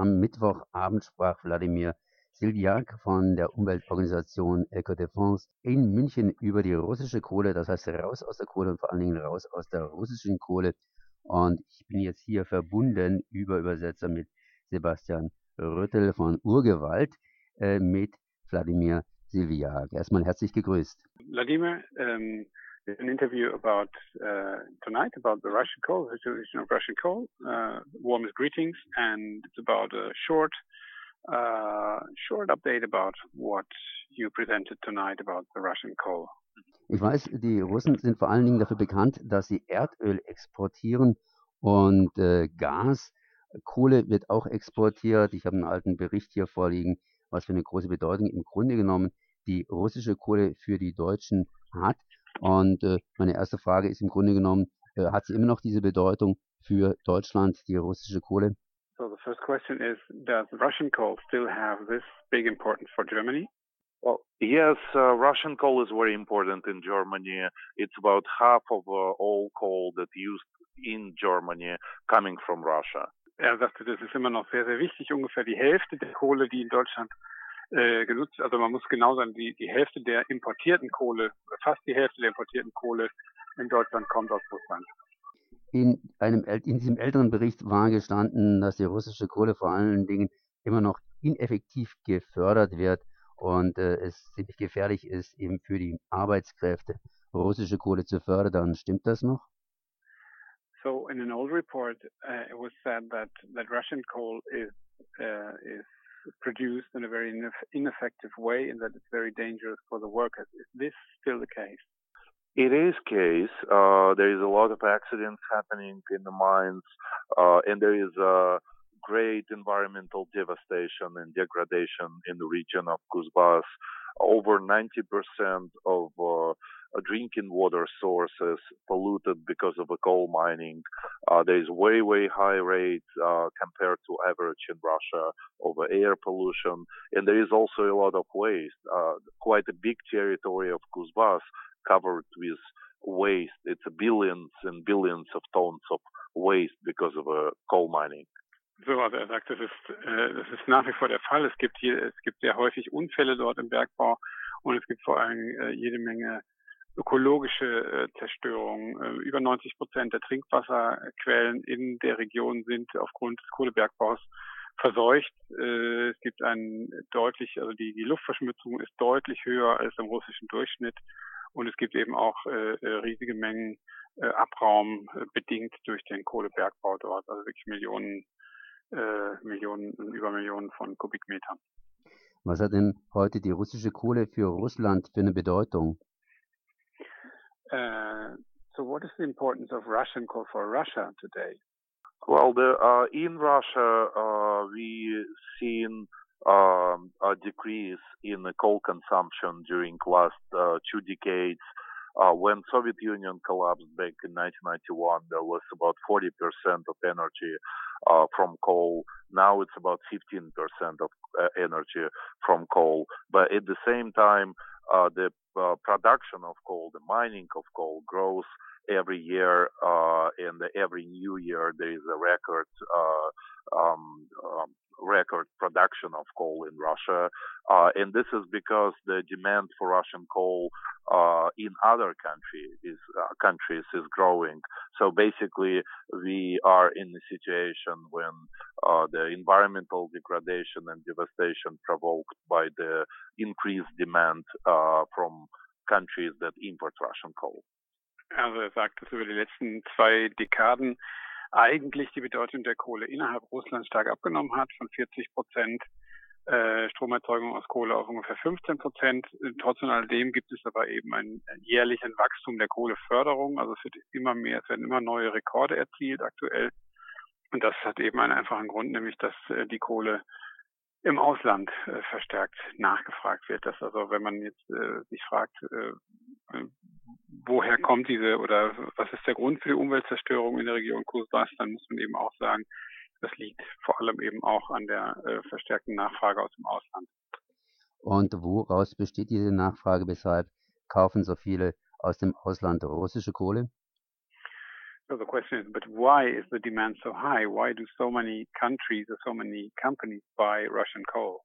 Am Mittwochabend sprach Wladimir Sildiak von der Umweltorganisation Eco-Défense in München über die russische Kohle, das heißt raus aus der Kohle und vor allen Dingen raus aus der russischen Kohle. Und ich bin jetzt hier verbunden über Übersetzer mit Sebastian Rüttel von Urgewalt äh, mit Wladimir Silviak. Erstmal herzlich gegrüßt. Wladimir, um, an interview about uh, tonight about the Russian coal, the situation of Russian coal. Uh, warmest greetings, and it's about a short, uh, short update about what you presented tonight about the Russian coal. Ich weiß, die Russen sind vor allen Dingen dafür bekannt, dass sie Erdöl exportieren und äh, Gas. Kohle wird auch exportiert. Ich habe einen alten Bericht hier vorliegen, was für eine große Bedeutung im Grunde genommen die russische Kohle für die Deutschen hat. Und äh, meine erste Frage ist im Grunde genommen, äh, hat sie immer noch diese Bedeutung für Deutschland, die russische Kohle? So the first question is, does Russian coal still have this big importance for Germany? Well, yes, uh, Russian coal is very important in Germany. It's about half of uh, all coal that used in Germany coming from Russia. Er sagte, das ist immer noch sehr, sehr wichtig. Ungefähr die Hälfte der Kohle, die in Deutschland äh, genutzt, also man muss genau sagen, die, die Hälfte der importierten Kohle, fast die Hälfte der importierten Kohle in Deutschland kommt aus Russland. In, einem, in diesem älteren Bericht war gestanden, dass die russische Kohle vor allen Dingen immer noch ineffektiv gefördert wird und äh, es ziemlich gefährlich ist, eben für die Arbeitskräfte russische Kohle zu fördern. Stimmt das noch? So in an old report, uh, it was said that that Russian coal is uh, is produced in a very ineffective way and that it's very dangerous for the workers. Is this still the case? It is case. Uh, there is a lot of accidents happening in the mines, uh, and there is a great environmental devastation and degradation in the region of Kuzbas. Over 90% of uh, drinking water sources polluted because of the coal mining. Uh, there is way, way high rates uh, compared to average in Russia of air pollution. And there is also a lot of waste. Uh, quite a big territory of Kuzbas covered with waste. It's billions and billions of tons of waste because of coal mining. So, also er sagt, das ist, äh, das ist nach wie vor der Fall. Es gibt hier, es gibt sehr häufig Unfälle dort im Bergbau und es gibt vor allem äh, jede Menge ökologische äh, Zerstörung. Äh, über 90 Prozent der Trinkwasserquellen in der Region sind aufgrund des Kohlebergbaus verseucht. Äh, es gibt einen deutlich, also die, die Luftverschmutzung ist deutlich höher als im russischen Durchschnitt. Und es gibt eben auch äh, äh riesige Mengen äh, Abraum bedingt durch den Kohlebergbau dort, also wirklich Millionen Millionen, über Millionen von Kubikmetern. Was hat denn heute die russische Kohle für Russland für eine Bedeutung? Uh, so, what is the importance of Russian coal for Russia today? Well, the, uh, in Russia, uh, we seen um, a decrease in coal consumption during last uh, two decades. Uh, when Soviet Union collapsed back in 1991, there was about 40% of energy uh, from coal. Now it's about 15% of uh, energy from coal. But at the same time, the uh, production of coal, the mining of coal grows every year, uh, and every new year there is a record um, um, record production of coal in Russia. Uh, and this is because the demand for Russian coal uh, in other countries is, uh, countries is growing. So basically, we are in a situation when uh, the environmental degradation and devastation provoked by the increased demand uh, from countries that import Russian coal. Also er sagt, dass über die letzten zwei Dekaden eigentlich die Bedeutung der Kohle innerhalb Russlands stark abgenommen hat, von 40 Prozent äh, Stromerzeugung aus Kohle auf ungefähr 15 Prozent. Trotz alledem gibt es aber eben ein jährlichen Wachstum der Kohleförderung. Also es wird immer mehr, es werden immer neue Rekorde erzielt aktuell. Und das hat eben einen einfachen Grund, nämlich dass äh, die Kohle im Ausland äh, verstärkt nachgefragt wird. Dass also, wenn man jetzt äh, sich fragt, äh, woher kommt diese oder was ist der Grund für die Umweltzerstörung in der Region Kusbas, dann muss man eben auch sagen, das liegt vor allem eben auch an der äh, verstärkten Nachfrage aus dem Ausland. Und woraus besteht diese Nachfrage? Weshalb kaufen so viele aus dem Ausland russische Kohle? So the question is, but why is the demand so high? Why do so many countries or so many companies buy Russian coal?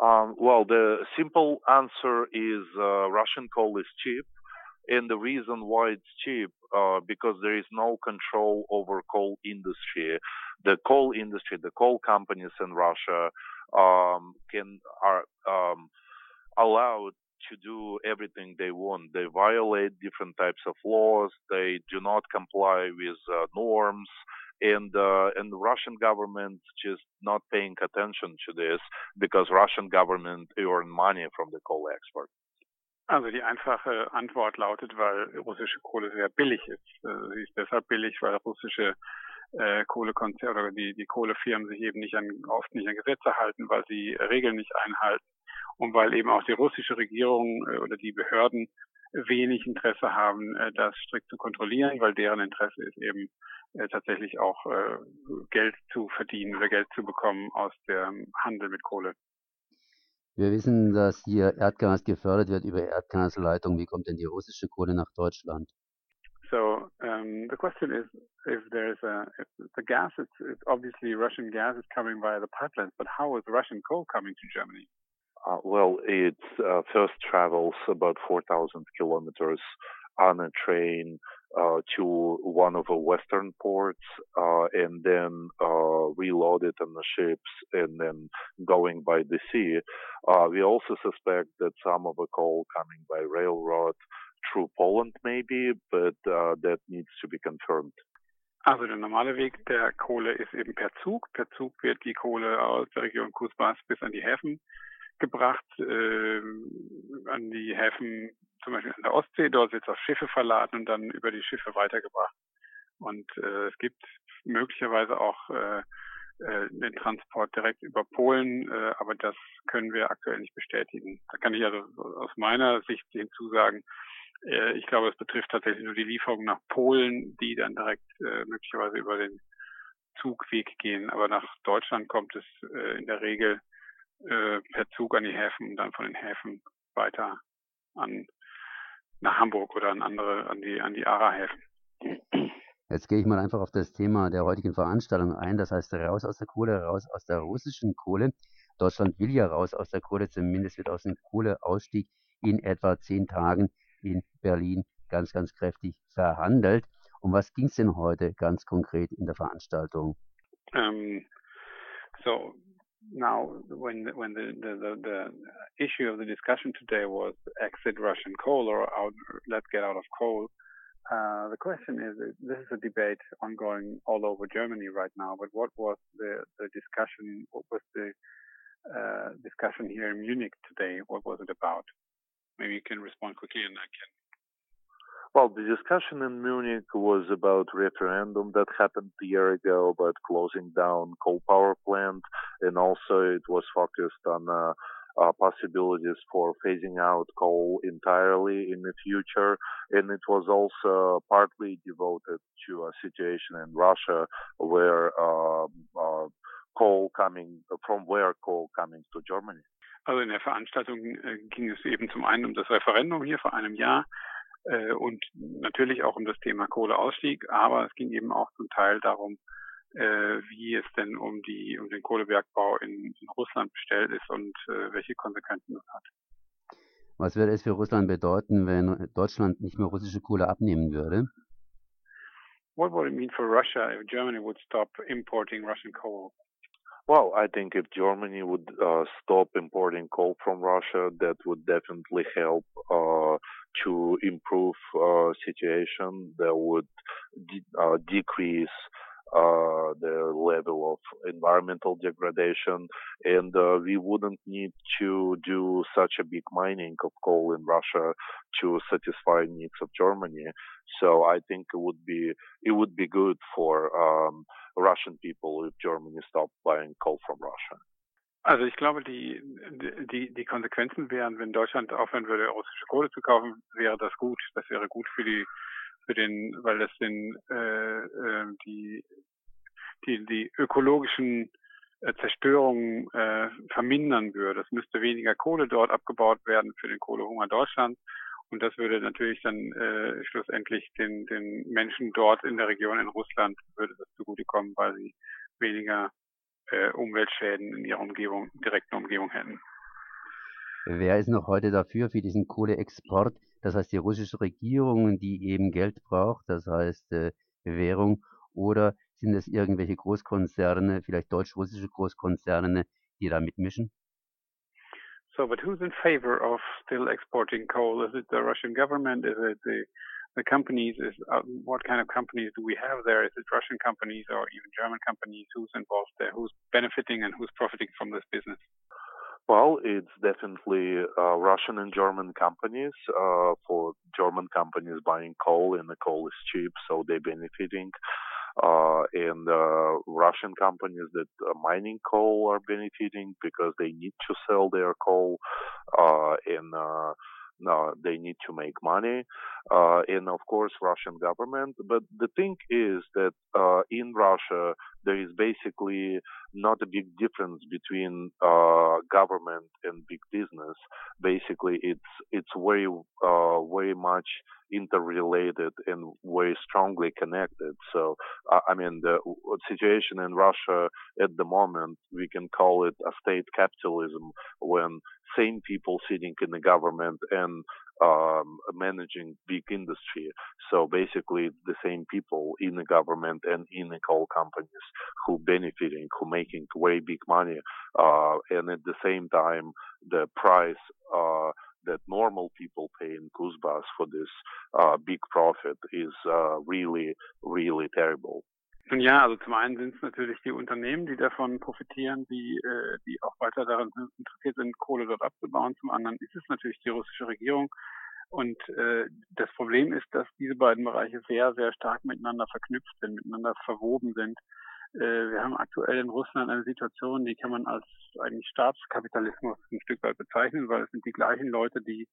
Um, well, the simple answer is uh, Russian coal is cheap. And the reason why it's cheap, uh, because there is no control over coal industry. The coal industry, the coal companies in Russia, um, can are um, allowed to do everything they want. They violate different types of laws. They do not comply with uh, norms. And uh, and the Russian government just not paying attention to this because Russian government earn money from the coal export. Also die einfache Antwort lautet, weil russische Kohle sehr billig ist. Äh, sie ist deshalb billig, weil russische äh, Kohlekonzerne oder die, die Kohlefirmen sich eben nicht an, oft nicht an Gesetze halten, weil sie Regeln nicht einhalten und weil eben auch die russische Regierung äh, oder die Behörden wenig Interesse haben, äh, das strikt zu kontrollieren, weil deren Interesse ist eben äh, tatsächlich auch äh, Geld zu verdienen oder Geld zu bekommen aus dem Handel mit Kohle. Wir wissen, dass hier Erdgas gefördert wird über Erdgasleitung. Wie kommt denn die russische Kohle nach Deutschland? So um, the question is, if there's a if the gas, it's, it's obviously Russian gas is coming via the pipelines, but how is Russian coal coming to Germany? Uh, well, it uh, first travels about 4,000 kilometers on a train to one of the western ports uh, and then uh, reloaded on the ships and then going by the sea. Uh, we also suspect that some of the coal coming by railroad through Poland maybe, but uh, that needs to be confirmed. Also der normale Weg der Kohle ist eben per Zug. Per Zug wird die Kohle aus der Region Kusbas bis an die Häfen gebracht, äh, an die Häfen zum Beispiel an der Ostsee. Dort wird es auf Schiffe verladen und dann über die Schiffe weitergebracht. Und äh, es gibt möglicherweise auch äh, äh, den Transport direkt über Polen, äh, aber das können wir aktuell nicht bestätigen. Da kann ich also aus meiner Sicht hinzusagen, äh, ich glaube, es betrifft tatsächlich nur die Lieferung nach Polen, die dann direkt äh, möglicherweise über den Zugweg gehen. Aber nach Deutschland kommt es äh, in der Regel äh, per Zug an die Häfen und dann von den Häfen weiter an nach Hamburg oder an andere, an die, an die ARA-Häfen. Jetzt gehe ich mal einfach auf das Thema der heutigen Veranstaltung ein. Das heißt, raus aus der Kohle, raus aus der russischen Kohle. Deutschland will ja raus aus der Kohle, zumindest wird aus dem Kohleausstieg in etwa zehn Tagen in Berlin ganz, ganz kräftig verhandelt. Um was ging es denn heute ganz konkret in der Veranstaltung? Ähm, so now when when the, the, the, the, issue of the discussion today was exit Russian coal or out, let's get out of coal, uh, the question is this is a debate ongoing all over Germany right now. But what was the, the discussion? What was the uh, discussion here in Munich today? What was it about? Maybe you can respond quickly and I can well, the discussion in Munich was about referendum that happened a year ago about closing down coal power plant, and also it was focused on uh, uh, possibilities for phasing out coal entirely in the future, and it was also partly devoted to a situation in Russia where uh, uh coal coming from where coal coming to Germany. Also in der Veranstaltung äh, ging es eben zum einen um das Referendum hier vor einem Jahr äh, und natürlich auch um das Thema Kohleausstieg, aber es ging eben auch zum Teil darum, äh, wie es denn um die um den Kohlebergbau in, in Russland bestellt ist und äh, welche Konsequenzen das hat. Was würde es für Russland bedeuten, wenn Deutschland nicht mehr russische Kohle abnehmen würde? What would it mean for Russia if Germany would stop importing Russian coal? Well, I think if Germany would uh, stop importing coal from Russia, that would definitely help uh, to improve uh, situation. That would de- uh, decrease uh, the level of environmental degradation, and uh, we wouldn't need to do such a big mining of coal in Russia to satisfy needs of Germany. So I think it would be it would be good for um, Russian people if Germany stopped buying coal from Russia. Also ich glaube, die, die, die Konsequenzen wären, wenn Deutschland aufhören würde, russische Kohle zu kaufen, wäre das gut. Das wäre gut für die, für den, weil das den, äh, äh, die, die, die ökologischen äh, Zerstörungen äh, vermindern würde. Es müsste weniger Kohle dort abgebaut werden für den Kohlehunger Deutschlands Und das würde natürlich dann äh, schlussendlich den, den Menschen dort in der Region in Russland würde das zugutekommen, weil sie weniger äh, Umweltschäden in ihrer Umgebung, direkten Umgebung hätten. Wer ist noch heute dafür, für diesen Kohleexport? Das heißt, die russische Regierung, die eben Geld braucht, das heißt äh, Währung, oder sind es irgendwelche Großkonzerne, vielleicht deutsch-russische Großkonzerne, die da mitmischen? So, but who's in favor of still exporting coal? Is it the Russian government? Is it the the companies? Is uh, what kind of companies do we have there? Is it Russian companies or even German companies? Who's involved there? Who's benefiting and who's profiting from this business? Well, it's definitely uh, Russian and German companies. Uh, for German companies buying coal, and the coal is cheap, so they're benefiting. Uh, and uh, Russian companies that are mining coal are benefiting because they need to sell their coal. Uh, and uh, uh, they need to make money, uh, and of course Russian government. But the thing is that uh, in Russia there is basically not a big difference between uh, government and big business. Basically, it's it's very uh, very much interrelated and very strongly connected. So, I mean, the situation in Russia at the moment, we can call it a state capitalism when same people sitting in the government and um, managing big industry. So basically, the same people in the government and in the coal companies who benefiting, who making very big money, uh, and at the same time, the price uh, that normal people pay in Kuzbas for this uh, big profit is uh, really, really terrible. Nun ja, also zum einen sind es natürlich die Unternehmen, die davon profitieren, die, äh, die auch weiter daran interessiert sind, Kohle dort abzubauen. Zum anderen ist es natürlich die russische Regierung. Und äh, das Problem ist, dass diese beiden Bereiche sehr, sehr stark miteinander verknüpft sind, miteinander verwoben sind. Äh, wir haben aktuell in Russland eine Situation, die kann man als eigentlich Staatskapitalismus ein Stück weit bezeichnen, weil es sind die gleichen Leute, die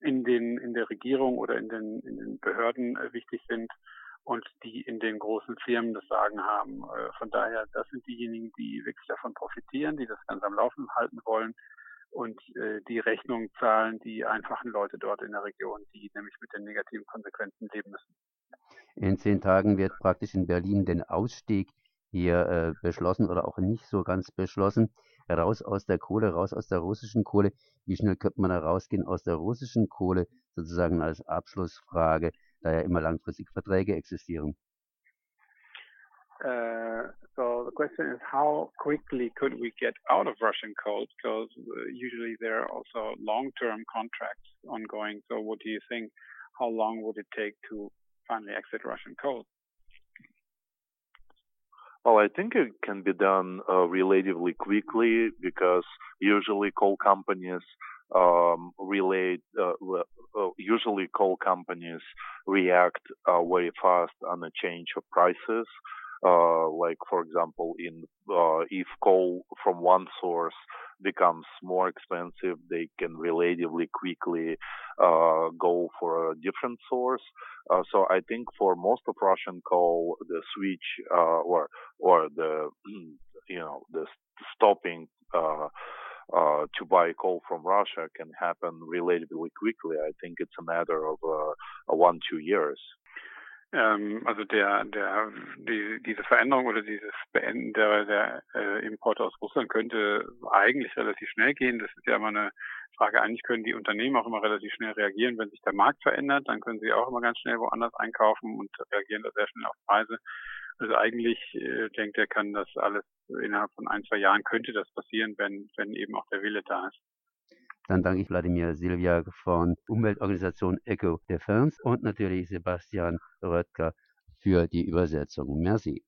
in den in der Regierung oder in den in den Behörden äh, wichtig sind und die in den großen Firmen das Sagen haben. Äh, von daher, das sind diejenigen, die wirklich davon profitieren, die das Ganze am Laufen halten wollen und äh, die Rechnung zahlen die einfachen Leute dort in der Region, die nämlich mit den negativen Konsequenzen leben müssen. In zehn Tagen wird praktisch in Berlin den Ausstieg hier äh, beschlossen oder auch nicht so ganz beschlossen. Raus aus der Kohle, raus aus der russischen Kohle. Wie schnell könnte man da rausgehen aus der russischen Kohle, sozusagen als Abschlussfrage, da ja immer langfristig Verträge existieren? Uh, so the question is, how quickly could we get out of Russian coal? Because uh, usually there are also long-term contracts ongoing. So what do you think? How long would it take to finally exit Russian coal? Well, I think it can be done uh, relatively quickly because usually coal companies um, relate. Uh, uh, usually, coal companies react uh, very fast on a change of prices. Uh, like for example, in uh, if coal from one source becomes more expensive, they can relatively quickly uh, go for a different source. So I think for most of Russian coal, the switch uh, or or the you know the stopping uh, to buy coal from Russia can happen relatively quickly. I think it's a matter of uh, one two years. Ähm, also der, der, die, diese Veränderung oder dieses Beenden der, der äh, Importe aus Russland könnte eigentlich relativ schnell gehen. Das ist ja immer eine Frage. Eigentlich können die Unternehmen auch immer relativ schnell reagieren, wenn sich der Markt verändert. Dann können sie auch immer ganz schnell woanders einkaufen und reagieren da sehr schnell auf Preise. Also eigentlich äh, denkt er, kann das alles innerhalb von ein, zwei Jahren könnte das passieren, wenn, wenn eben auch der Wille da ist. Dann danke ich Wladimir Silvia von Umweltorganisation Eco Defense und natürlich Sebastian Röttger für die Übersetzung. Merci.